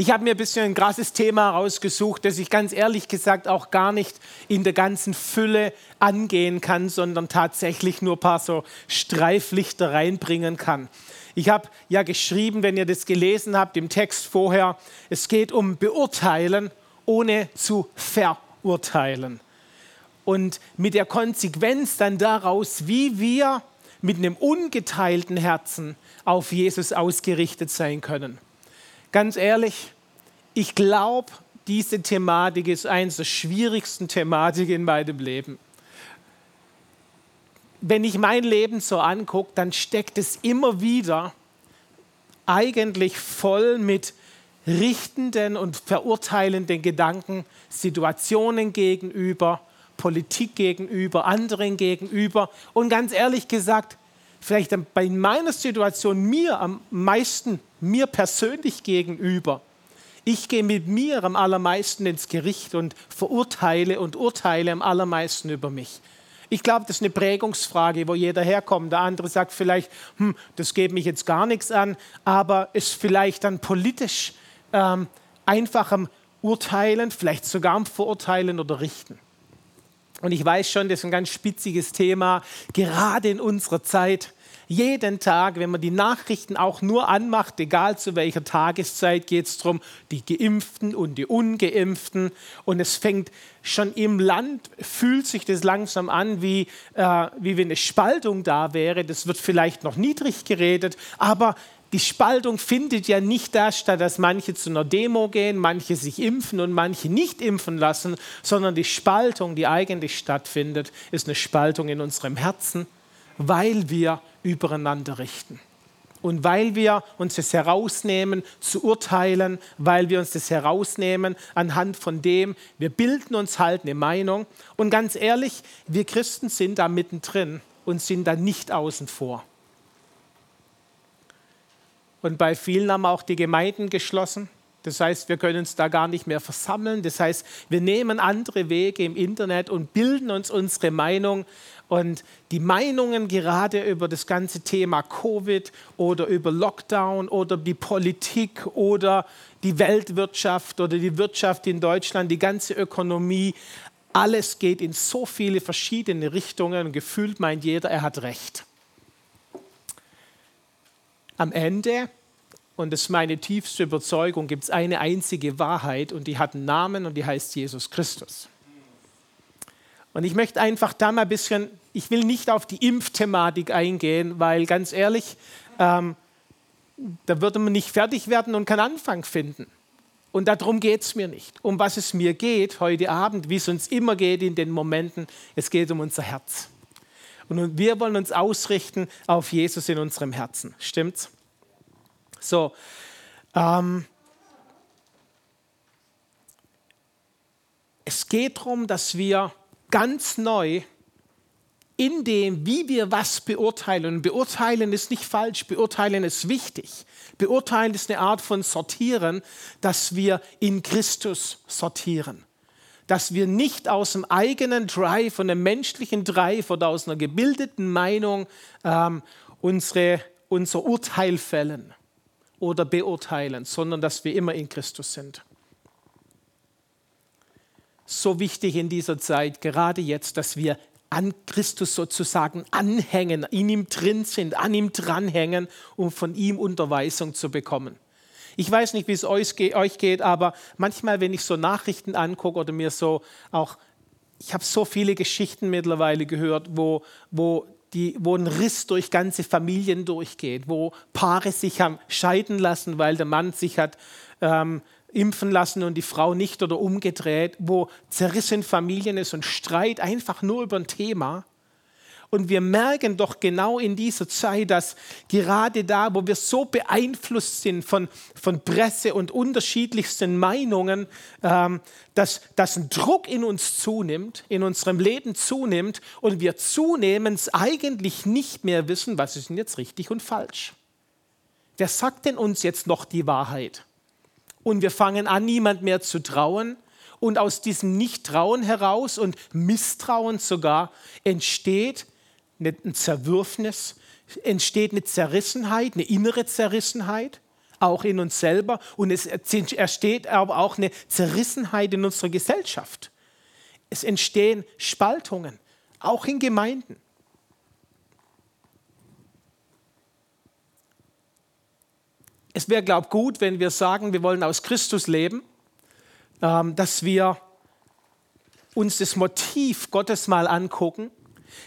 Ich habe mir ein bisschen ein krasses Thema rausgesucht, das ich ganz ehrlich gesagt auch gar nicht in der ganzen Fülle angehen kann, sondern tatsächlich nur ein paar so Streiflichter reinbringen kann. Ich habe ja geschrieben, wenn ihr das gelesen habt im Text vorher, es geht um Beurteilen, ohne zu verurteilen. Und mit der Konsequenz dann daraus, wie wir mit einem ungeteilten Herzen auf Jesus ausgerichtet sein können. Ganz ehrlich, ich glaube, diese Thematik ist eines der schwierigsten Thematiken in meinem Leben. Wenn ich mein Leben so angucke, dann steckt es immer wieder eigentlich voll mit richtenden und verurteilenden Gedanken, Situationen gegenüber, Politik gegenüber, anderen gegenüber. Und ganz ehrlich gesagt, vielleicht bei meiner Situation mir am meisten, mir persönlich gegenüber. Ich gehe mit mir am allermeisten ins Gericht und verurteile und urteile am allermeisten über mich. Ich glaube, das ist eine Prägungsfrage, wo jeder herkommt. Der andere sagt vielleicht, hm, das geht mich jetzt gar nichts an, aber ist vielleicht dann politisch ähm, einfachem Urteilen, vielleicht sogar am Verurteilen oder Richten. Und ich weiß schon, das ist ein ganz spitziges Thema, gerade in unserer Zeit. Jeden Tag, wenn man die Nachrichten auch nur anmacht, egal zu welcher Tageszeit, geht es darum, die Geimpften und die Ungeimpften. Und es fängt schon im Land, fühlt sich das langsam an, wie, äh, wie wenn eine Spaltung da wäre. Das wird vielleicht noch niedrig geredet, aber die Spaltung findet ja nicht da statt, dass manche zu einer Demo gehen, manche sich impfen und manche nicht impfen lassen, sondern die Spaltung, die eigentlich stattfindet, ist eine Spaltung in unserem Herzen, weil wir übereinander richten. Und weil wir uns das herausnehmen zu urteilen, weil wir uns das herausnehmen anhand von dem, wir bilden uns halt eine Meinung. Und ganz ehrlich, wir Christen sind da mittendrin und sind da nicht außen vor. Und bei vielen haben auch die Gemeinden geschlossen. Das heißt, wir können uns da gar nicht mehr versammeln. Das heißt, wir nehmen andere Wege im Internet und bilden uns unsere Meinung. Und die Meinungen gerade über das ganze Thema Covid oder über Lockdown oder die Politik oder die Weltwirtschaft oder die Wirtschaft in Deutschland, die ganze Ökonomie, alles geht in so viele verschiedene Richtungen gefühlt meint jeder, er hat recht. Am Ende, und das ist meine tiefste Überzeugung, gibt es eine einzige Wahrheit und die hat einen Namen und die heißt Jesus Christus. Und ich möchte einfach da mal ein bisschen, ich will nicht auf die Impfthematik eingehen, weil ganz ehrlich, ähm, da würde man nicht fertig werden und keinen Anfang finden. Und darum geht es mir nicht. Um was es mir geht heute Abend, wie es uns immer geht in den Momenten, es geht um unser Herz. Und wir wollen uns ausrichten auf Jesus in unserem Herzen. Stimmt's? So. Ähm, es geht darum, dass wir ganz neu in dem, wie wir was beurteilen. Beurteilen ist nicht falsch, beurteilen ist wichtig. Beurteilen ist eine Art von Sortieren, dass wir in Christus sortieren dass wir nicht aus dem eigenen Drive, von einem menschlichen Drive oder aus einer gebildeten Meinung ähm, unsere, unser Urteil fällen oder beurteilen, sondern dass wir immer in Christus sind. So wichtig in dieser Zeit, gerade jetzt, dass wir an Christus sozusagen anhängen, in ihm drin sind, an ihm dranhängen, um von ihm Unterweisung zu bekommen. Ich weiß nicht, wie es euch geht, aber manchmal, wenn ich so Nachrichten angucke oder mir so auch, ich habe so viele Geschichten mittlerweile gehört, wo, wo, die, wo ein Riss durch ganze Familien durchgeht, wo Paare sich haben scheiden lassen, weil der Mann sich hat ähm, impfen lassen und die Frau nicht oder umgedreht, wo zerrissen Familien ist und Streit einfach nur über ein Thema. Und wir merken doch genau in dieser Zeit, dass gerade da, wo wir so beeinflusst sind von, von Presse und unterschiedlichsten Meinungen, ähm, dass, dass ein Druck in uns zunimmt, in unserem Leben zunimmt und wir zunehmend eigentlich nicht mehr wissen, was ist denn jetzt richtig und falsch. Wer sagt denn uns jetzt noch die Wahrheit? Und wir fangen an, niemand mehr zu trauen. Und aus diesem Nichttrauen heraus und Misstrauen sogar entsteht ein Zerwürfnis, entsteht eine Zerrissenheit, eine innere Zerrissenheit. auch in uns selber und es entsteht aber auch eine Zerrissenheit in unserer Gesellschaft. Es entstehen Spaltungen, auch in Gemeinden. Es wäre, glaube ich, gut, wenn wir sagen, wir wollen aus Christus leben, ähm, dass wir uns das Motiv Gottes mal angucken.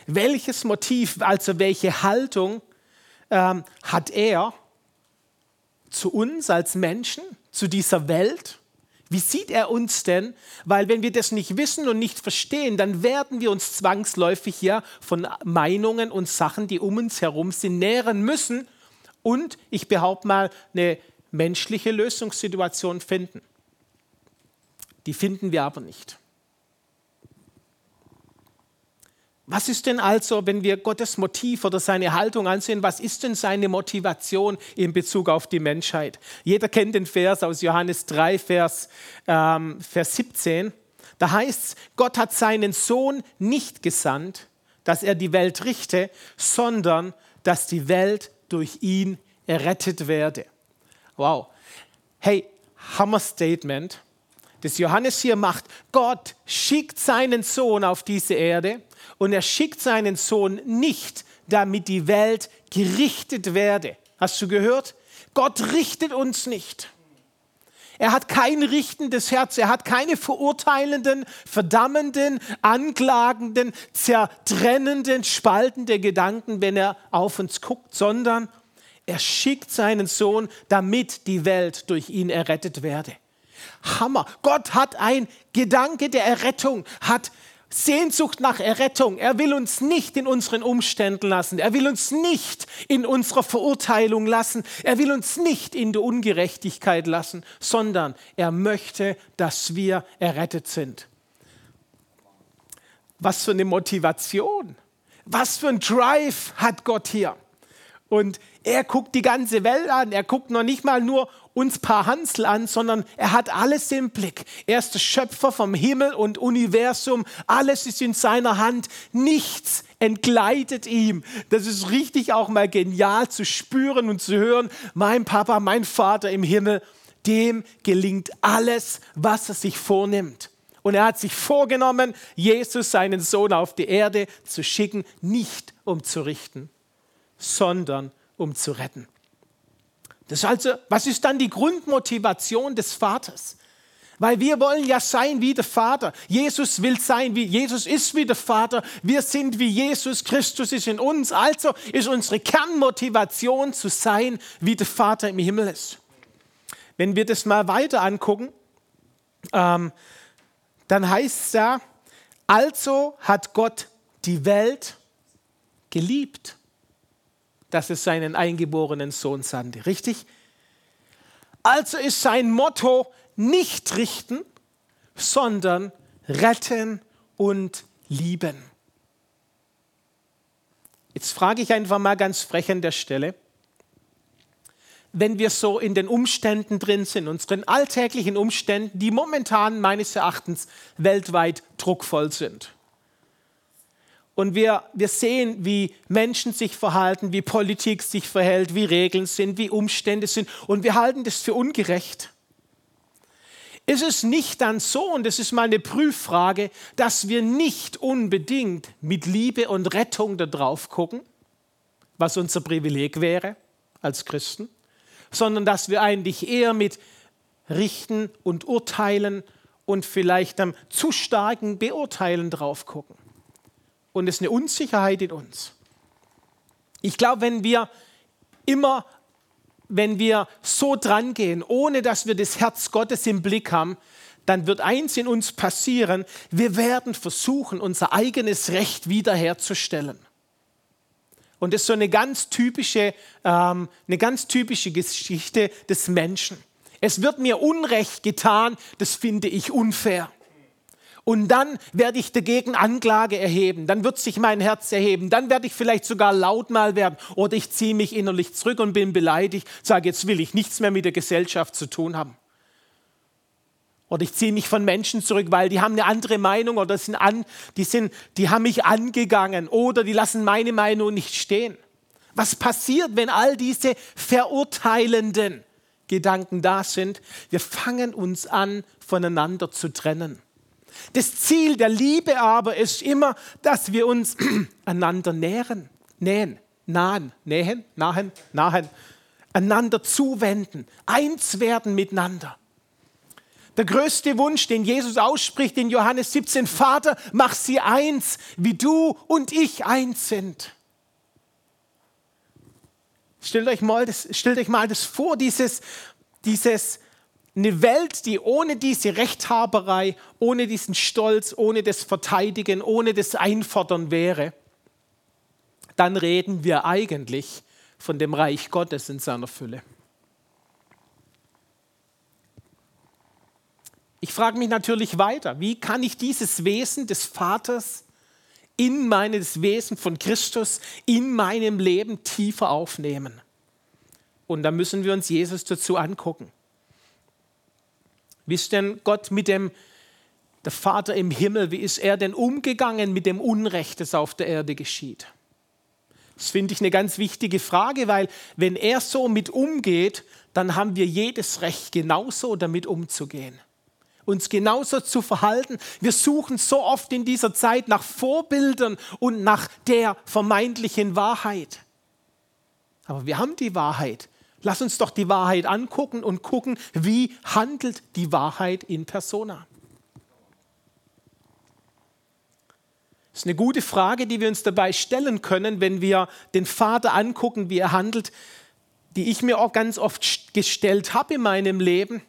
Welches Motiv, also welche Haltung ähm, hat er zu uns als Menschen, zu dieser Welt? Wie sieht er uns denn? Weil wenn wir das nicht wissen und nicht verstehen, dann werden wir uns zwangsläufig ja von Meinungen und Sachen, die um uns herum sind, nähren müssen und ich behaupte mal eine menschliche Lösungssituation finden. Die finden wir aber nicht. Was ist denn also, wenn wir Gottes Motiv oder seine Haltung ansehen, was ist denn seine Motivation in Bezug auf die Menschheit? Jeder kennt den Vers aus Johannes 3, Vers, ähm, Vers 17. Da heißt es, Gott hat seinen Sohn nicht gesandt, dass er die Welt richte, sondern dass die Welt durch ihn errettet werde. Wow. Hey, Hammer Statement, das Johannes hier macht. Gott schickt seinen Sohn auf diese Erde und er schickt seinen Sohn nicht, damit die Welt gerichtet werde. Hast du gehört? Gott richtet uns nicht. Er hat kein richtendes Herz, er hat keine verurteilenden, verdammenden, anklagenden, zertrennenden, spaltenden Gedanken, wenn er auf uns guckt, sondern er schickt seinen Sohn, damit die Welt durch ihn errettet werde. Hammer. Gott hat ein Gedanke der Errettung, hat Sehnsucht nach Errettung. Er will uns nicht in unseren Umständen lassen. Er will uns nicht in unserer Verurteilung lassen. Er will uns nicht in der Ungerechtigkeit lassen, sondern er möchte, dass wir errettet sind. Was für eine Motivation, was für ein Drive hat Gott hier. Und er guckt die ganze Welt an. Er guckt noch nicht mal nur uns paar Hansel an, sondern er hat alles im Blick. Er ist der Schöpfer vom Himmel und Universum. Alles ist in seiner Hand. Nichts entgleitet ihm. Das ist richtig auch mal genial zu spüren und zu hören. Mein Papa, mein Vater im Himmel, dem gelingt alles, was er sich vornimmt. Und er hat sich vorgenommen, Jesus, seinen Sohn, auf die Erde zu schicken, nicht um zu richten, sondern um zu retten. Das also, was ist dann die Grundmotivation des Vaters? Weil wir wollen ja sein wie der Vater. Jesus will sein wie Jesus ist wie der Vater. Wir sind wie Jesus. Christus ist in uns. Also ist unsere Kernmotivation zu sein, wie der Vater im Himmel ist. Wenn wir das mal weiter angucken, ähm, dann heißt es da, also hat Gott die Welt geliebt dass es seinen eingeborenen Sohn sandte. Richtig? Also ist sein Motto nicht richten, sondern retten und lieben. Jetzt frage ich einfach mal ganz frech an der Stelle, wenn wir so in den Umständen drin sind, unseren alltäglichen Umständen, die momentan meines Erachtens weltweit druckvoll sind und wir, wir sehen, wie Menschen sich verhalten, wie Politik sich verhält, wie Regeln sind, wie Umstände sind. Und wir halten das für ungerecht. Ist es nicht dann so, und das ist mal eine Prüffrage, dass wir nicht unbedingt mit Liebe und Rettung da drauf gucken, was unser Privileg wäre als Christen, sondern dass wir eigentlich eher mit Richten und Urteilen und vielleicht am zu starken Beurteilen drauf gucken und es ist eine Unsicherheit in uns. Ich glaube, wenn wir immer, wenn wir so dran gehen, ohne dass wir das Herz Gottes im Blick haben, dann wird eins in uns passieren, wir werden versuchen, unser eigenes Recht wiederherzustellen. Und das ist so eine ganz typische, ähm, eine ganz typische Geschichte des Menschen. Es wird mir Unrecht getan, das finde ich unfair. Und dann werde ich dagegen Anklage erheben, dann wird sich mein Herz erheben, dann werde ich vielleicht sogar laut mal werden oder ich ziehe mich innerlich zurück und bin beleidigt, sage, jetzt will ich nichts mehr mit der Gesellschaft zu tun haben. Oder ich ziehe mich von Menschen zurück, weil die haben eine andere Meinung oder sind an, die, sind, die haben mich angegangen oder die lassen meine Meinung nicht stehen. Was passiert, wenn all diese verurteilenden Gedanken da sind. Wir fangen uns an, voneinander zu trennen. Das Ziel der Liebe aber ist immer, dass wir uns einander nähren, nähen, nahen, nähen, nahen, nahen, einander zuwenden, eins werden miteinander. Der größte Wunsch, den Jesus ausspricht in Johannes 17, Vater, mach sie eins, wie du und ich eins sind. Stellt euch mal das, stellt euch mal das vor, dieses, dieses, eine Welt, die ohne diese Rechthaberei, ohne diesen Stolz, ohne das Verteidigen, ohne das Einfordern wäre, dann reden wir eigentlich von dem Reich Gottes in seiner Fülle. Ich frage mich natürlich weiter, wie kann ich dieses Wesen des Vaters in meines Wesen von Christus in meinem Leben tiefer aufnehmen? Und da müssen wir uns Jesus dazu angucken. Wie ist denn Gott mit dem, der Vater im Himmel, wie ist er denn umgegangen mit dem Unrecht, das auf der Erde geschieht? Das finde ich eine ganz wichtige Frage, weil wenn er so mit umgeht, dann haben wir jedes Recht, genauso damit umzugehen uns genauso zu verhalten. Wir suchen so oft in dieser Zeit nach Vorbildern und nach der vermeintlichen Wahrheit. Aber wir haben die Wahrheit. Lass uns doch die Wahrheit angucken und gucken, wie handelt die Wahrheit in persona. Das ist eine gute Frage, die wir uns dabei stellen können, wenn wir den Vater angucken, wie er handelt, die ich mir auch ganz oft gestellt habe in meinem Leben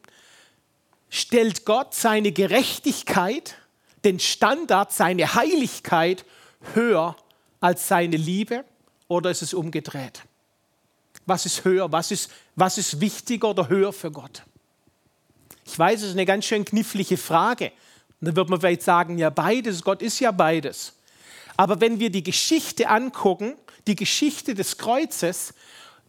stellt Gott seine Gerechtigkeit, den Standard, seine Heiligkeit höher als seine Liebe oder ist es umgedreht? Was ist höher? Was ist, was ist wichtiger oder höher für Gott? Ich weiß, es ist eine ganz schön knifflige Frage. Dann wird man vielleicht sagen, ja beides, Gott ist ja beides. Aber wenn wir die Geschichte angucken, die Geschichte des Kreuzes,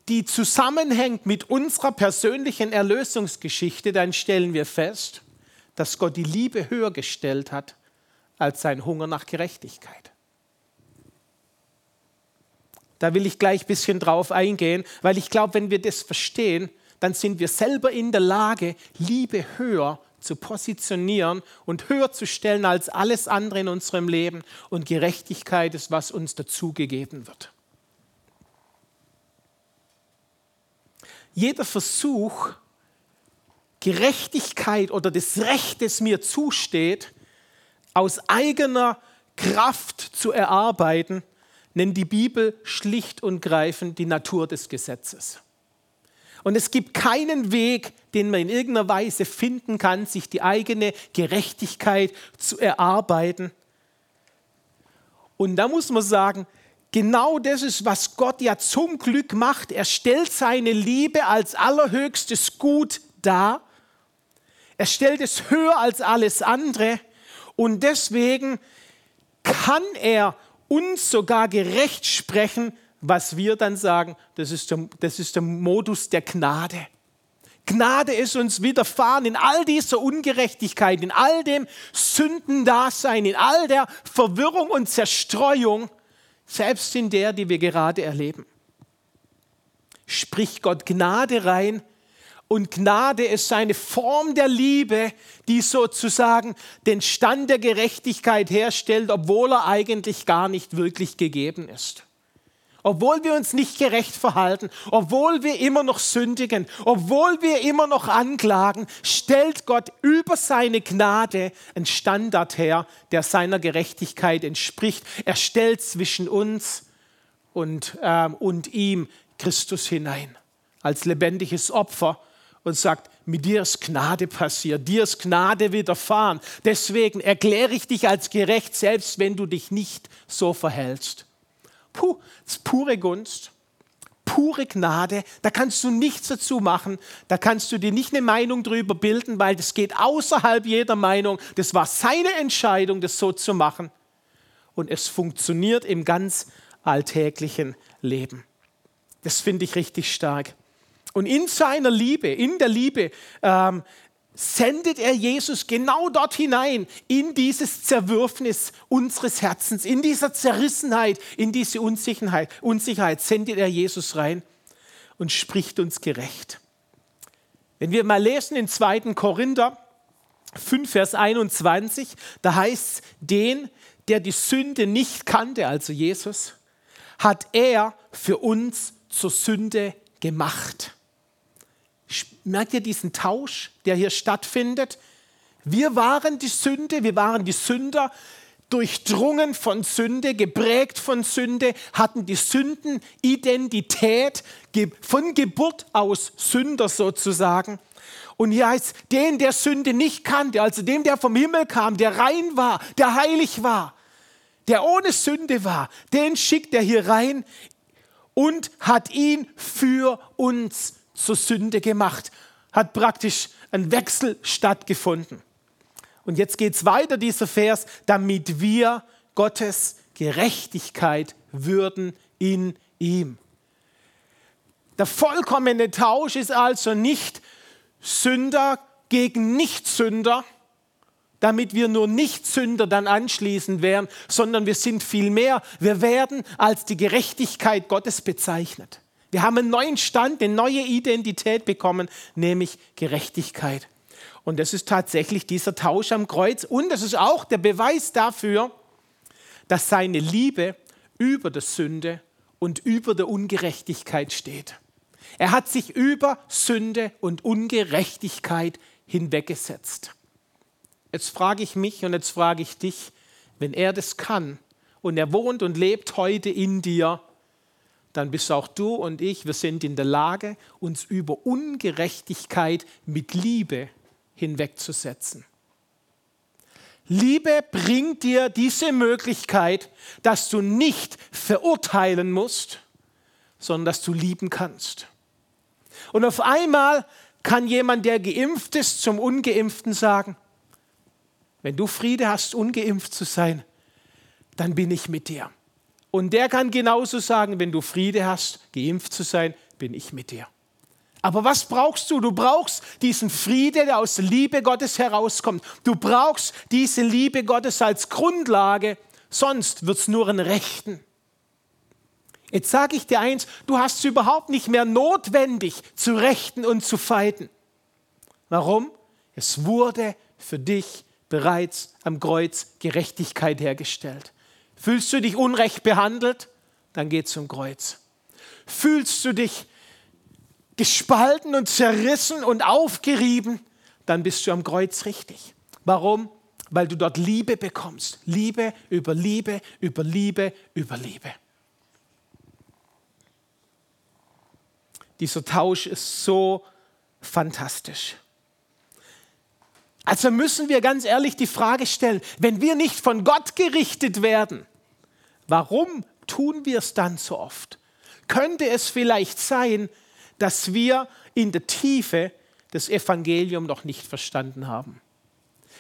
die zusammenhängt mit unserer persönlichen Erlösungsgeschichte, dann stellen wir fest, dass Gott die Liebe höher gestellt hat als sein Hunger nach Gerechtigkeit. Da will ich gleich ein bisschen drauf eingehen, weil ich glaube, wenn wir das verstehen, dann sind wir selber in der Lage, Liebe höher zu positionieren und höher zu stellen als alles andere in unserem Leben. Und Gerechtigkeit ist, was uns dazugegeben wird. jeder Versuch, Gerechtigkeit oder das Recht, das mir zusteht, aus eigener Kraft zu erarbeiten, nennt die Bibel schlicht und greifend die Natur des Gesetzes. Und es gibt keinen Weg, den man in irgendeiner Weise finden kann, sich die eigene Gerechtigkeit zu erarbeiten. Und da muss man sagen, Genau das ist, was Gott ja zum Glück macht. Er stellt seine Liebe als allerhöchstes Gut dar. Er stellt es höher als alles andere. Und deswegen kann er uns sogar gerecht sprechen, was wir dann sagen, das ist der, das ist der Modus der Gnade. Gnade ist uns widerfahren in all dieser Ungerechtigkeit, in all dem Sündendasein, in all der Verwirrung und Zerstreuung selbst in der, die wir gerade erleben. Spricht Gott Gnade rein und Gnade ist eine Form der Liebe, die sozusagen den Stand der Gerechtigkeit herstellt, obwohl er eigentlich gar nicht wirklich gegeben ist obwohl wir uns nicht gerecht verhalten, obwohl wir immer noch sündigen, obwohl wir immer noch anklagen, stellt Gott über seine Gnade einen Standard her, der seiner Gerechtigkeit entspricht. Er stellt zwischen uns und, äh, und ihm Christus hinein als lebendiges Opfer und sagt, mit dir ist Gnade passiert, dir ist Gnade widerfahren. Deswegen erkläre ich dich als gerecht, selbst wenn du dich nicht so verhältst. Puh, das ist pure Gunst, pure Gnade. Da kannst du nichts dazu machen. Da kannst du dir nicht eine Meinung drüber bilden, weil das geht außerhalb jeder Meinung. Das war seine Entscheidung, das so zu machen. Und es funktioniert im ganz alltäglichen Leben. Das finde ich richtig stark. Und in seiner Liebe, in der Liebe, ähm, sendet er Jesus genau dort hinein, in dieses Zerwürfnis unseres Herzens, in dieser Zerrissenheit, in diese Unsicherheit, Unsicherheit sendet er Jesus rein und spricht uns gerecht. Wenn wir mal lesen in 2. Korinther 5, Vers 21, da heißt es, den, der die Sünde nicht kannte, also Jesus, hat er für uns zur Sünde gemacht. Merkt ihr diesen Tausch, der hier stattfindet? Wir waren die Sünde, wir waren die Sünder, durchdrungen von Sünde, geprägt von Sünde, hatten die Sündenidentität von Geburt aus Sünder sozusagen. Und hier heißt, den, der Sünde nicht kannte, also dem, der vom Himmel kam, der rein war, der heilig war, der ohne Sünde war, den schickt er hier rein und hat ihn für uns zur Sünde gemacht. Hat praktisch ein Wechsel stattgefunden. Und jetzt geht es weiter, dieser Vers, damit wir Gottes Gerechtigkeit würden in ihm. Der vollkommene Tausch ist also nicht Sünder gegen Nichtsünder, damit wir nur Nichtsünder dann anschließend wären, sondern wir sind viel mehr. Wir werden als die Gerechtigkeit Gottes bezeichnet. Wir haben einen neuen Stand, eine neue Identität bekommen, nämlich Gerechtigkeit. Und das ist tatsächlich dieser Tausch am Kreuz. Und das ist auch der Beweis dafür, dass seine Liebe über der Sünde und über der Ungerechtigkeit steht. Er hat sich über Sünde und Ungerechtigkeit hinweggesetzt. Jetzt frage ich mich und jetzt frage ich dich, wenn er das kann und er wohnt und lebt heute in dir, dann bist auch du und ich, wir sind in der Lage, uns über Ungerechtigkeit mit Liebe hinwegzusetzen. Liebe bringt dir diese Möglichkeit, dass du nicht verurteilen musst, sondern dass du lieben kannst. Und auf einmal kann jemand, der geimpft ist, zum ungeimpften sagen, wenn du Friede hast, ungeimpft zu sein, dann bin ich mit dir. Und der kann genauso sagen, wenn du Friede hast, geimpft zu sein, bin ich mit dir. Aber was brauchst du? Du brauchst diesen Friede, der aus Liebe Gottes herauskommt. Du brauchst diese Liebe Gottes als Grundlage, sonst wird es nur ein Rechten. Jetzt sage ich dir eins, du hast es überhaupt nicht mehr notwendig zu rechten und zu feiten. Warum? Es wurde für dich bereits am Kreuz Gerechtigkeit hergestellt. Fühlst du dich unrecht behandelt? Dann geh zum Kreuz. Fühlst du dich gespalten und zerrissen und aufgerieben, dann bist du am Kreuz richtig. Warum? Weil du dort Liebe bekommst. Liebe über Liebe, über Liebe, über Liebe. Dieser Tausch ist so fantastisch. Also müssen wir ganz ehrlich die Frage stellen, wenn wir nicht von Gott gerichtet werden, warum tun wir es dann so oft? Könnte es vielleicht sein, dass wir in der Tiefe das Evangelium noch nicht verstanden haben.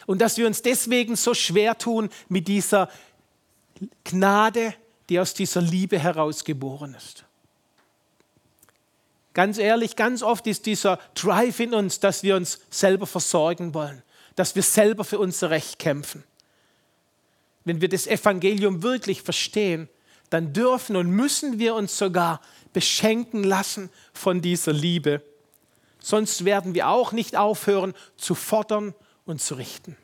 Und dass wir uns deswegen so schwer tun mit dieser Gnade, die aus dieser Liebe herausgeboren ist. Ganz ehrlich, ganz oft ist dieser Drive in uns, dass wir uns selber versorgen wollen, dass wir selber für unser Recht kämpfen. Wenn wir das Evangelium wirklich verstehen, dann dürfen und müssen wir uns sogar beschenken lassen von dieser Liebe. Sonst werden wir auch nicht aufhören zu fordern und zu richten.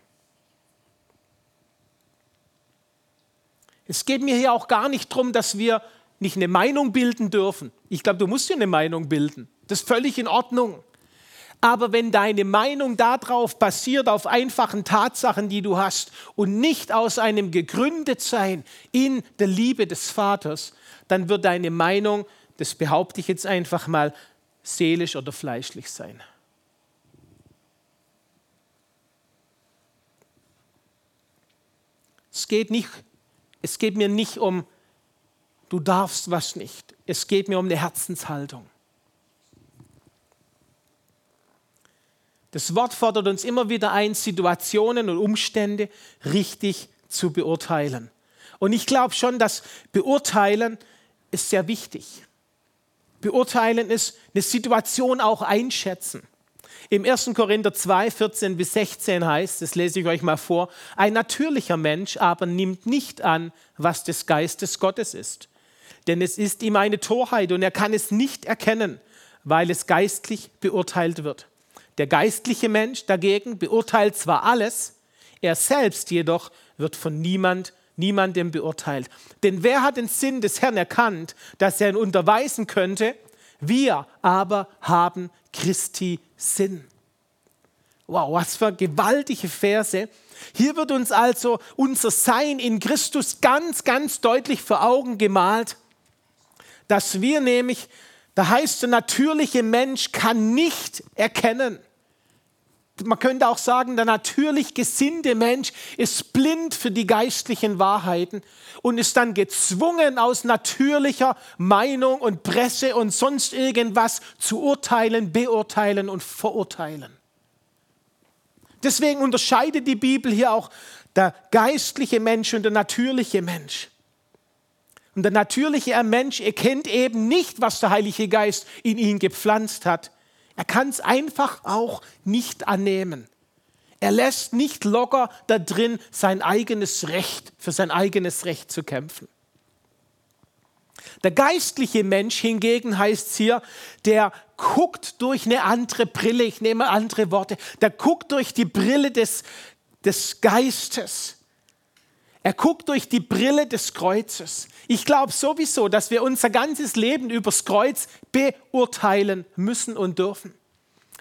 Es geht mir hier auch gar nicht darum, dass wir nicht eine Meinung bilden dürfen. Ich glaube, du musst dir eine Meinung bilden. Das ist völlig in Ordnung. Aber wenn deine Meinung darauf basiert, auf einfachen Tatsachen, die du hast, und nicht aus einem Gegründetsein in der Liebe des Vaters, dann wird deine Meinung das behaupte ich jetzt einfach mal, seelisch oder fleischlich sein. Es geht, nicht, es geht mir nicht um, du darfst was nicht. Es geht mir um eine Herzenshaltung. Das Wort fordert uns immer wieder ein, Situationen und Umstände richtig zu beurteilen. Und ich glaube schon, dass Beurteilen ist sehr wichtig. Beurteilen ist eine Situation auch einschätzen. Im 1. Korinther 2, 14 bis 16 heißt, das lese ich euch mal vor, ein natürlicher Mensch aber nimmt nicht an, was des Geistes Gottes ist. Denn es ist ihm eine Torheit und er kann es nicht erkennen, weil es geistlich beurteilt wird. Der geistliche Mensch dagegen beurteilt zwar alles, er selbst jedoch wird von niemand, niemandem beurteilt. Denn wer hat den Sinn des Herrn erkannt, dass er ihn unterweisen könnte? Wir aber haben Christi Sinn. Wow, was für gewaltige Verse. Hier wird uns also unser Sein in Christus ganz, ganz deutlich vor Augen gemalt, dass wir nämlich, da heißt der natürliche Mensch kann nicht erkennen, man könnte auch sagen, der natürlich gesinnte Mensch ist blind für die geistlichen Wahrheiten und ist dann gezwungen, aus natürlicher Meinung und Presse und sonst irgendwas zu urteilen, beurteilen und verurteilen. Deswegen unterscheidet die Bibel hier auch der geistliche Mensch und der natürliche Mensch. Und der natürliche Mensch erkennt eben nicht, was der Heilige Geist in ihn gepflanzt hat er kann es einfach auch nicht annehmen. Er lässt nicht locker da drin sein eigenes Recht, für sein eigenes Recht zu kämpfen. Der geistliche Mensch hingegen heißt es hier, der guckt durch eine andere Brille, ich nehme andere Worte, der guckt durch die Brille des, des Geistes. Er guckt durch die Brille des Kreuzes. Ich glaube sowieso, dass wir unser ganzes Leben übers Kreuz beurteilen müssen und dürfen.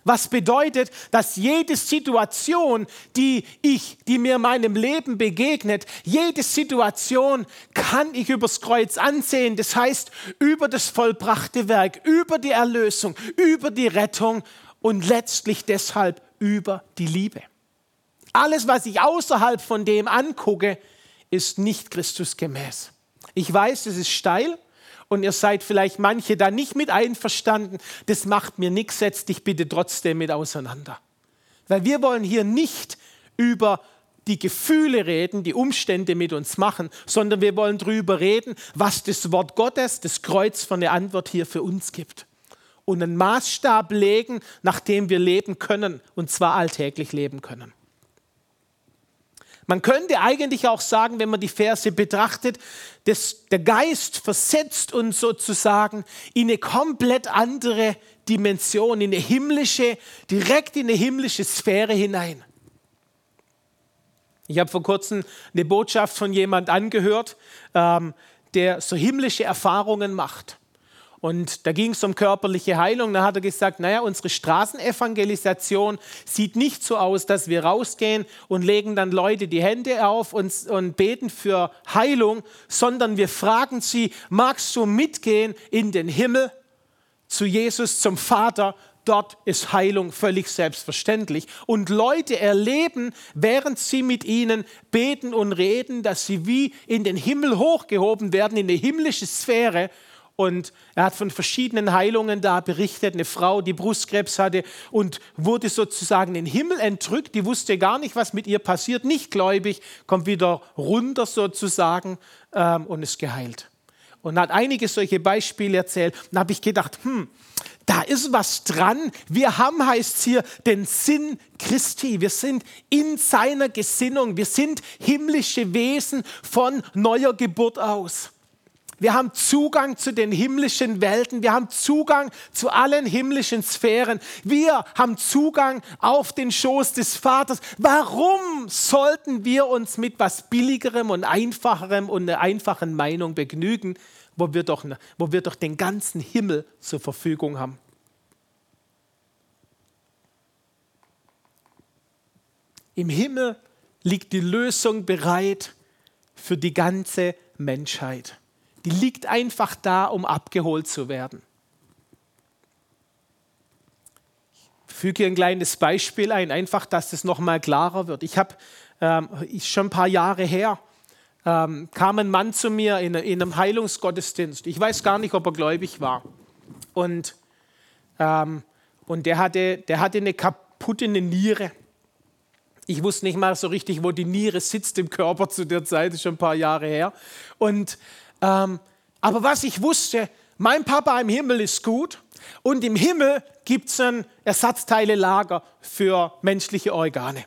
Was bedeutet, dass jede Situation, die ich, die mir in meinem Leben begegnet, jede Situation kann ich übers Kreuz ansehen. Das heißt, über das vollbrachte Werk, über die Erlösung, über die Rettung und letztlich deshalb über die Liebe. Alles, was ich außerhalb von dem angucke, ist nicht Christusgemäß. Ich weiß, es ist steil und ihr seid vielleicht manche da nicht mit einverstanden. Das macht mir nichts, setz dich bitte trotzdem mit auseinander. Weil wir wollen hier nicht über die Gefühle reden, die Umstände mit uns machen, sondern wir wollen darüber reden, was das Wort Gottes, das Kreuz von der Antwort hier für uns gibt. Und einen Maßstab legen, nach dem wir leben können, und zwar alltäglich leben können. Man könnte eigentlich auch sagen, wenn man die Verse betrachtet, dass der Geist versetzt uns sozusagen in eine komplett andere Dimension, in eine himmlische, direkt in eine himmlische Sphäre hinein. Ich habe vor kurzem eine Botschaft von jemand angehört, ähm, der so himmlische Erfahrungen macht. Und da ging es um körperliche Heilung. Da hat er gesagt, naja, unsere Straßenevangelisation sieht nicht so aus, dass wir rausgehen und legen dann Leute die Hände auf und, und beten für Heilung, sondern wir fragen sie, magst du mitgehen in den Himmel zu Jesus, zum Vater? Dort ist Heilung völlig selbstverständlich. Und Leute erleben, während sie mit ihnen beten und reden, dass sie wie in den Himmel hochgehoben werden, in eine himmlische Sphäre und er hat von verschiedenen Heilungen da berichtet. Eine Frau, die Brustkrebs hatte und wurde sozusagen in den Himmel entrückt. Die wusste gar nicht, was mit ihr passiert. Nicht gläubig, kommt wieder runter sozusagen ähm, und ist geheilt. Und hat einige solche Beispiele erzählt. Und habe ich gedacht, hm, da ist was dran. Wir haben, heißt es hier, den Sinn Christi. Wir sind in seiner Gesinnung. Wir sind himmlische Wesen von neuer Geburt aus. Wir haben Zugang zu den himmlischen Welten. Wir haben Zugang zu allen himmlischen Sphären. Wir haben Zugang auf den Schoß des Vaters. Warum sollten wir uns mit was Billigerem und Einfacherem und einer einfachen Meinung begnügen, wo wir doch, wo wir doch den ganzen Himmel zur Verfügung haben? Im Himmel liegt die Lösung bereit für die ganze Menschheit die liegt einfach da, um abgeholt zu werden. Ich füge hier ein kleines Beispiel ein, einfach, dass es nochmal klarer wird. Ich habe ähm, schon ein paar Jahre her, ähm, kam ein Mann zu mir in, in, einem Heilungsgottesdienst. Ich weiß gar nicht, ob er gläubig war. Und, ähm, und der, hatte, der hatte eine kaputte Niere. Ich wusste nicht mal so richtig, wo die Niere sitzt im Körper zu der Zeit, das ist schon ein paar Jahre her. Und ähm, aber was ich wusste, mein Papa im Himmel ist gut und im Himmel gibt es ein Ersatzteile-Lager für menschliche Organe.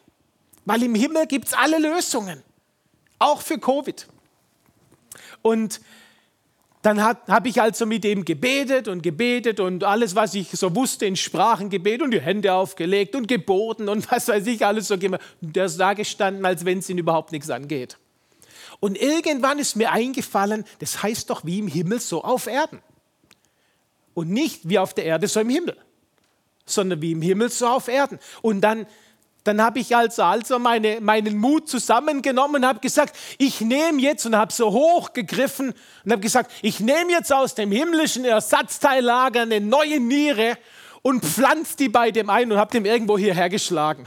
Weil im Himmel gibt es alle Lösungen, auch für Covid. Und dann habe ich also mit ihm gebetet und gebetet und alles, was ich so wusste, in Sprachen gebetet und die Hände aufgelegt und geboten und was weiß ich alles so gemacht. Der ist da gestanden, als wenn es ihn überhaupt nichts angeht. Und irgendwann ist mir eingefallen, das heißt doch wie im Himmel so auf Erden. Und nicht wie auf der Erde so im Himmel, sondern wie im Himmel so auf Erden. Und dann dann habe ich also, also meine, meinen Mut zusammengenommen und habe gesagt, ich nehme jetzt und habe so hoch gegriffen und habe gesagt, ich nehme jetzt aus dem himmlischen Ersatzteillager eine neue Niere und pflanze die bei dem ein und habe dem irgendwo hierher geschlagen.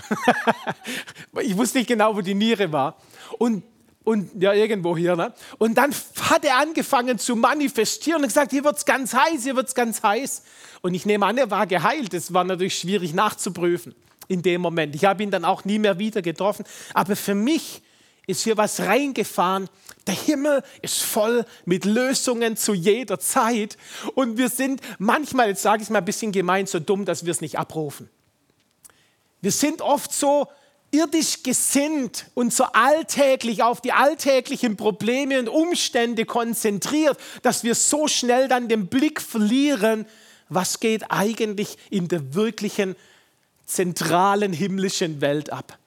ich wusste nicht genau, wo die Niere war. Und, und ja, irgendwo hier. Ne? Und dann hat er angefangen zu manifestieren und gesagt, hier wird es ganz heiß, hier wird es ganz heiß. Und ich nehme an, er war geheilt. Das war natürlich schwierig nachzuprüfen in dem Moment. Ich habe ihn dann auch nie mehr wieder getroffen. Aber für mich ist hier was reingefahren. Der Himmel ist voll mit Lösungen zu jeder Zeit. Und wir sind manchmal, jetzt sage ich es mal ein bisschen gemein, so dumm, dass wir es nicht abrufen. Wir sind oft so irdisch gesinnt und so alltäglich auf die alltäglichen Probleme und Umstände konzentriert, dass wir so schnell dann den Blick verlieren, was geht eigentlich in der wirklichen zentralen himmlischen Welt ab.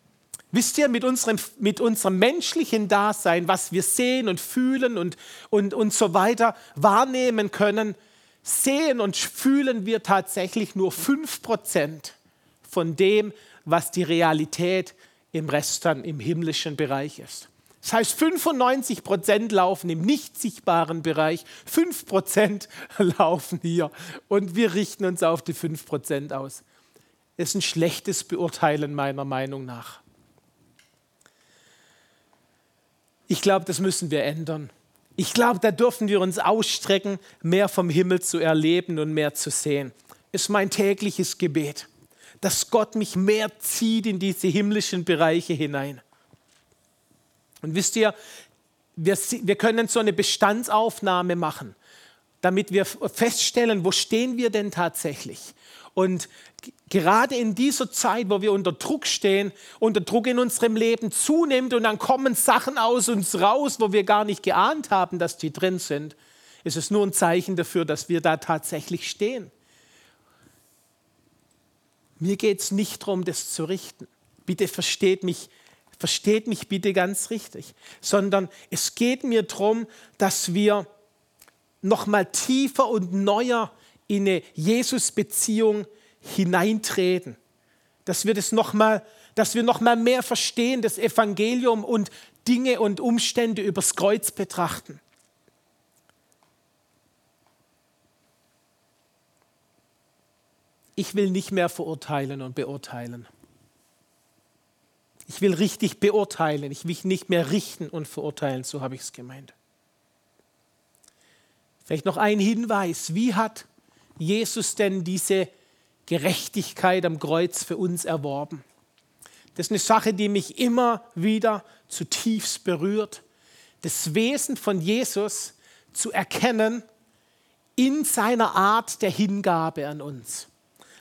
Wisst ihr, mit unserem, mit unserem menschlichen Dasein, was wir sehen und fühlen und, und, und so weiter wahrnehmen können, sehen und fühlen wir tatsächlich nur 5% von dem, was die Realität im Rest dann im himmlischen Bereich ist. Das heißt, 95% laufen im nicht sichtbaren Bereich, 5% laufen hier und wir richten uns auf die 5% aus ist ein schlechtes Beurteilen meiner Meinung nach. Ich glaube, das müssen wir ändern. Ich glaube, da dürfen wir uns ausstrecken, mehr vom Himmel zu erleben und mehr zu sehen. Ist mein tägliches Gebet, dass Gott mich mehr zieht in diese himmlischen Bereiche hinein. Und wisst ihr, wir, wir können so eine Bestandsaufnahme machen, damit wir feststellen, wo stehen wir denn tatsächlich. Und gerade in dieser Zeit, wo wir unter Druck stehen, unter Druck in unserem Leben zunimmt und dann kommen Sachen aus uns raus, wo wir gar nicht geahnt haben, dass die drin sind, ist es nur ein Zeichen dafür, dass wir da tatsächlich stehen. Mir geht es nicht darum, das zu richten. Bitte versteht mich, versteht mich bitte ganz richtig, sondern es geht mir darum, dass wir noch mal tiefer und neuer in eine Jesus-Beziehung hineintreten. Dass wir das noch mal, dass wir noch mal mehr verstehen, das Evangelium und Dinge und Umstände übers Kreuz betrachten. Ich will nicht mehr verurteilen und beurteilen. Ich will richtig beurteilen. Ich will nicht mehr richten und verurteilen. So habe ich es gemeint. Vielleicht noch ein Hinweis. Wie hat Jesus denn diese Gerechtigkeit am Kreuz für uns erworben? Das ist eine Sache, die mich immer wieder zutiefst berührt. Das Wesen von Jesus zu erkennen in seiner Art der Hingabe an uns.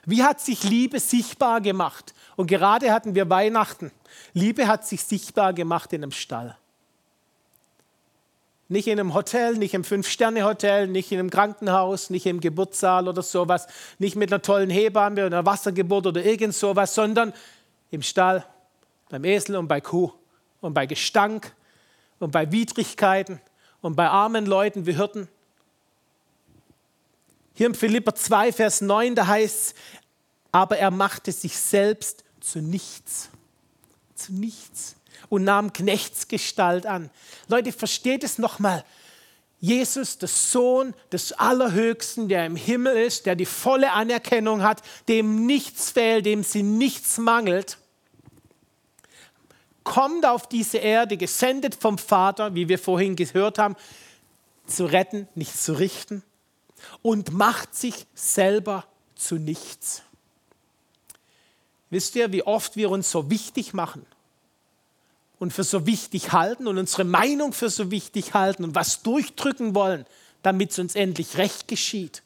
Wie hat sich Liebe sichtbar gemacht? Und gerade hatten wir Weihnachten. Liebe hat sich sichtbar gemacht in einem Stall. Nicht in einem Hotel, nicht im Fünf-Sterne-Hotel, nicht in einem Krankenhaus, nicht im Geburtssaal oder sowas, nicht mit einer tollen Hebamme oder einer Wassergeburt oder irgend sowas, sondern im Stall, beim Esel und bei Kuh und bei Gestank und bei Widrigkeiten und bei armen Leuten wie Hirten. Hier im Philipper 2, Vers 9, da heißt es, aber er machte sich selbst zu nichts. Zu nichts und nahm Knechtsgestalt an. Leute, versteht es nochmal. Jesus, der Sohn des Allerhöchsten, der im Himmel ist, der die volle Anerkennung hat, dem nichts fehlt, dem sie nichts mangelt, kommt auf diese Erde, gesendet vom Vater, wie wir vorhin gehört haben, zu retten, nicht zu richten, und macht sich selber zu nichts. Wisst ihr, wie oft wir uns so wichtig machen? und für so wichtig halten und unsere Meinung für so wichtig halten und was durchdrücken wollen, damit es uns endlich recht geschieht.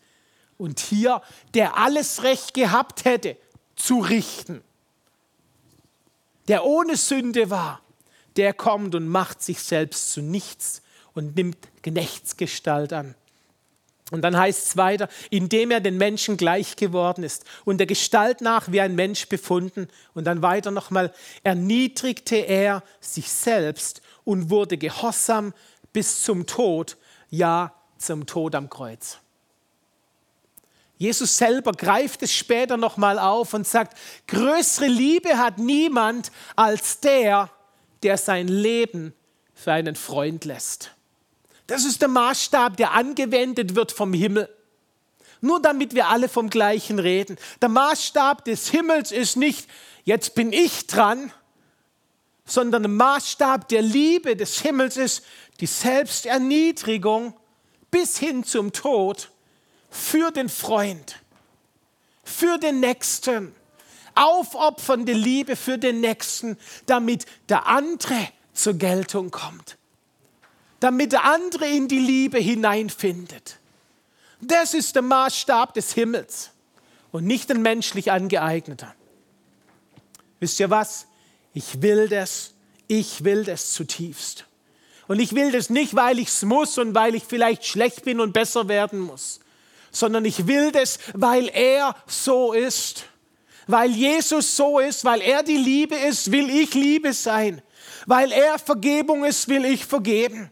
Und hier, der alles Recht gehabt hätte, zu richten, der ohne Sünde war, der kommt und macht sich selbst zu nichts und nimmt Knechtsgestalt an. Und dann heißt es weiter, indem er den Menschen gleich geworden ist und der Gestalt nach wie ein Mensch befunden. Und dann weiter nochmal, erniedrigte er sich selbst und wurde gehorsam bis zum Tod, ja zum Tod am Kreuz. Jesus selber greift es später nochmal auf und sagt, größere Liebe hat niemand als der, der sein Leben für einen Freund lässt. Das ist der Maßstab, der angewendet wird vom Himmel. Nur damit wir alle vom gleichen reden. Der Maßstab des Himmels ist nicht, jetzt bin ich dran, sondern der Maßstab der Liebe des Himmels ist die Selbsterniedrigung bis hin zum Tod für den Freund, für den Nächsten. Aufopfernde Liebe für den Nächsten, damit der andere zur Geltung kommt damit der andere in die Liebe hineinfindet. Das ist der Maßstab des Himmels und nicht ein menschlich angeeigneter. Wisst ihr was? Ich will das, ich will das zutiefst. Und ich will das nicht, weil ich es muss und weil ich vielleicht schlecht bin und besser werden muss, sondern ich will das, weil er so ist. Weil Jesus so ist, weil er die Liebe ist, will ich Liebe sein. Weil er Vergebung ist, will ich vergeben.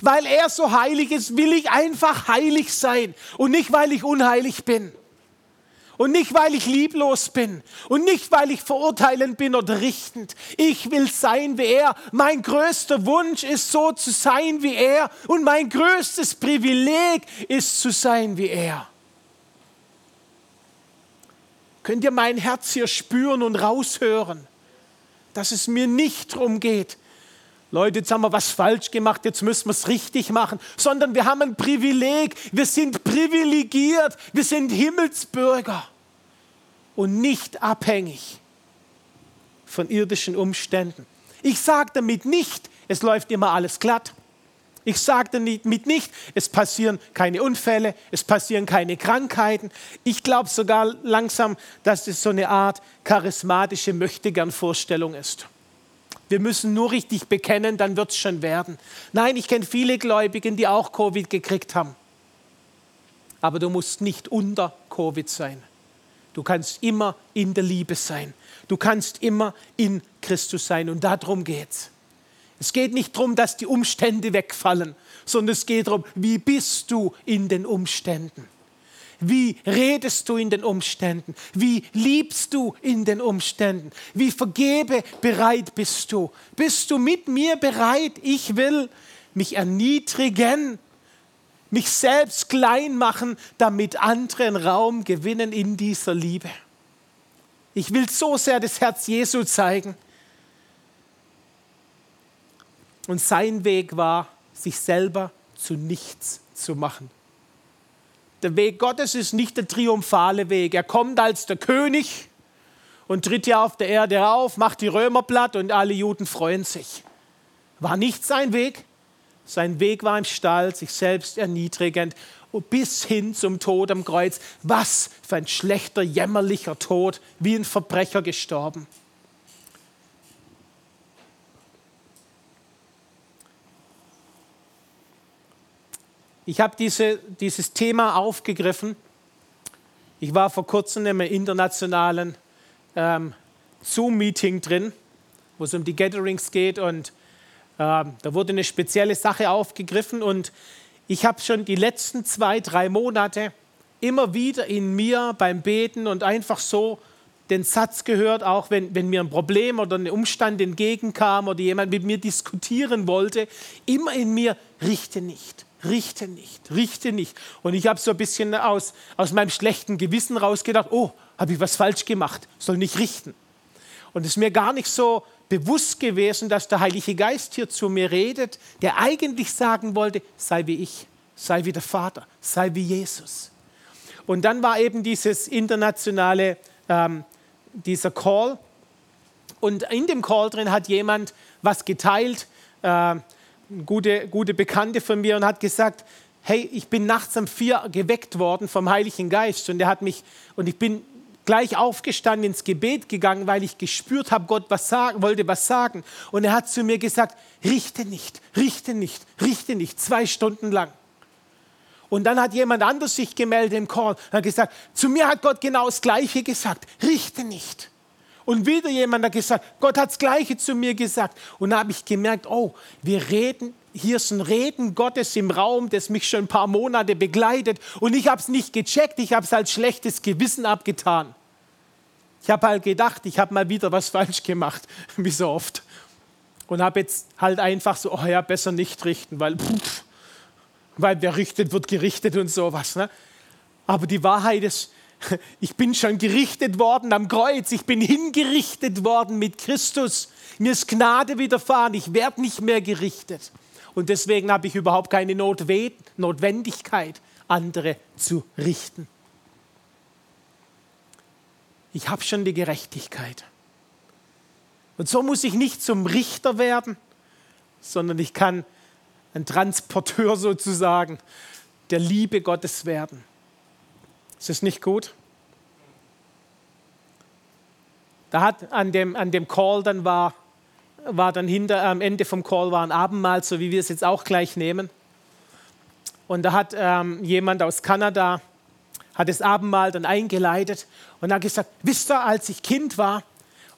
Weil er so heilig ist, will ich einfach heilig sein und nicht, weil ich unheilig bin. Und nicht, weil ich lieblos bin. Und nicht, weil ich verurteilend bin oder richtend. Ich will sein wie er. Mein größter Wunsch ist so zu sein wie er. Und mein größtes Privileg ist zu sein wie er. Könnt ihr mein Herz hier spüren und raushören, dass es mir nicht darum geht, Leute, jetzt haben wir was falsch gemacht, jetzt müssen wir es richtig machen, sondern wir haben ein Privileg, wir sind privilegiert, wir sind Himmelsbürger und nicht abhängig von irdischen Umständen. Ich sage damit nicht, es läuft immer alles glatt. Ich sage damit nicht, es passieren keine Unfälle, es passieren keine Krankheiten. Ich glaube sogar langsam, dass es so eine Art charismatische Möchtegern-Vorstellung ist wir müssen nur richtig bekennen, dann wird es schon werden. Nein, ich kenne viele Gläubigen, die auch Covid gekriegt haben. Aber du musst nicht unter Covid sein. Du kannst immer in der Liebe sein. Du kannst immer in Christus sein. Und darum geht es. Es geht nicht darum, dass die Umstände wegfallen, sondern es geht darum, wie bist du in den Umständen. Wie redest du in den Umständen? Wie liebst du in den Umständen? Wie vergebe bereit bist du? Bist du mit mir bereit? Ich will mich erniedrigen, mich selbst klein machen, damit anderen Raum gewinnen in dieser Liebe. Ich will so sehr das Herz Jesu zeigen. Und sein Weg war, sich selber zu nichts zu machen. Der Weg Gottes ist nicht der triumphale Weg. Er kommt als der König und tritt ja auf der Erde auf, macht die Römer platt und alle Juden freuen sich. War nicht sein Weg. Sein Weg war im Stall, sich selbst erniedrigend bis hin zum Tod am Kreuz. Was für ein schlechter, jämmerlicher Tod, wie ein Verbrecher gestorben. Ich habe diese, dieses Thema aufgegriffen. Ich war vor kurzem in einem internationalen ähm, Zoom-Meeting drin, wo es um die Gatherings geht und ähm, da wurde eine spezielle Sache aufgegriffen und ich habe schon die letzten zwei, drei Monate immer wieder in mir beim Beten und einfach so den Satz gehört, auch wenn, wenn mir ein Problem oder ein Umstand entgegenkam oder jemand mit mir diskutieren wollte, immer in mir, richte nicht, richte nicht, richte nicht. Und ich habe so ein bisschen aus, aus meinem schlechten Gewissen rausgedacht, oh, habe ich was falsch gemacht, soll nicht richten. Und es ist mir gar nicht so bewusst gewesen, dass der Heilige Geist hier zu mir redet, der eigentlich sagen wollte, sei wie ich, sei wie der Vater, sei wie Jesus. Und dann war eben dieses internationale, ähm, dieser Call. Und in dem Call drin hat jemand was geteilt, äh, eine gute, gute Bekannte von mir und hat gesagt, hey, ich bin nachts um vier geweckt worden vom Heiligen Geist und er hat mich, und ich bin gleich aufgestanden ins Gebet gegangen, weil ich gespürt habe, Gott was sagen, wollte was sagen. Und er hat zu mir gesagt, richte nicht, richte nicht, richte nicht, zwei Stunden lang. Und dann hat jemand anders sich gemeldet im Call und hat gesagt, zu mir hat Gott genau das Gleiche gesagt, richte nicht. Und wieder jemand hat gesagt, Gott hat das Gleiche zu mir gesagt. Und da habe ich gemerkt, oh, wir reden, hier ist ein Reden Gottes im Raum, das mich schon ein paar Monate begleitet. Und ich habe es nicht gecheckt, ich habe es als schlechtes Gewissen abgetan. Ich habe halt gedacht, ich habe mal wieder was falsch gemacht, wie so oft. Und habe jetzt halt einfach so, oh ja, besser nicht richten, weil, pff, weil wer richtet, wird gerichtet und sowas. Ne? Aber die Wahrheit ist, ich bin schon gerichtet worden am Kreuz, ich bin hingerichtet worden mit Christus. Mir ist Gnade widerfahren, ich werde nicht mehr gerichtet. Und deswegen habe ich überhaupt keine Notwendigkeit, andere zu richten. Ich habe schon die Gerechtigkeit. Und so muss ich nicht zum Richter werden, sondern ich kann ein Transporteur sozusagen der Liebe Gottes werden. Ist das nicht gut? Da hat an dem, an dem Call dann war, war dann hinter, am Ende vom Call war ein Abendmahl, so wie wir es jetzt auch gleich nehmen. Und da hat ähm, jemand aus Kanada, hat das Abendmahl dann eingeleitet und hat gesagt, wisst ihr, als ich Kind war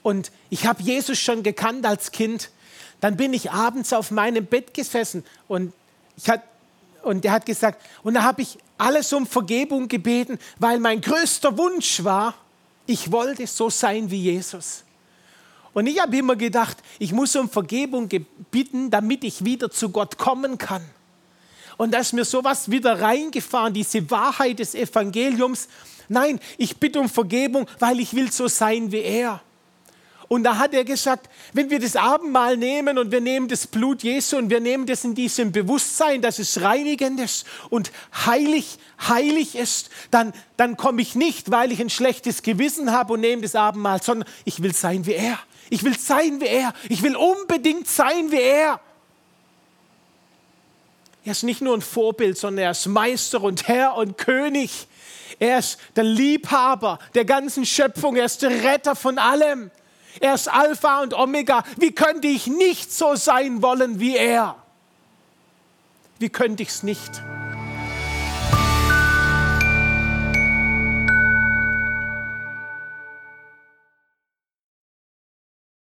und ich habe Jesus schon gekannt als Kind, dann bin ich abends auf meinem Bett gesessen und ich hat, und er hat gesagt, und da habe ich alles um Vergebung gebeten, weil mein größter Wunsch war, ich wollte so sein wie Jesus. Und ich habe immer gedacht, ich muss um Vergebung bitten, damit ich wieder zu Gott kommen kann. Und da ist mir sowas wieder reingefahren, diese Wahrheit des Evangeliums. Nein, ich bitte um Vergebung, weil ich will so sein wie er. Und da hat er gesagt, wenn wir das Abendmahl nehmen und wir nehmen das Blut Jesu und wir nehmen das in diesem Bewusstsein, dass es reinigend ist und heilig, heilig ist, dann, dann komme ich nicht, weil ich ein schlechtes Gewissen habe und nehme das Abendmahl, sondern ich will sein wie er. Ich will sein wie er. Ich will unbedingt sein wie er. Er ist nicht nur ein Vorbild, sondern er ist Meister und Herr und König. Er ist der Liebhaber der ganzen Schöpfung. Er ist der Retter von allem. Er ist Alpha und Omega. Wie könnte ich nicht so sein wollen wie er? Wie könnte ich es nicht?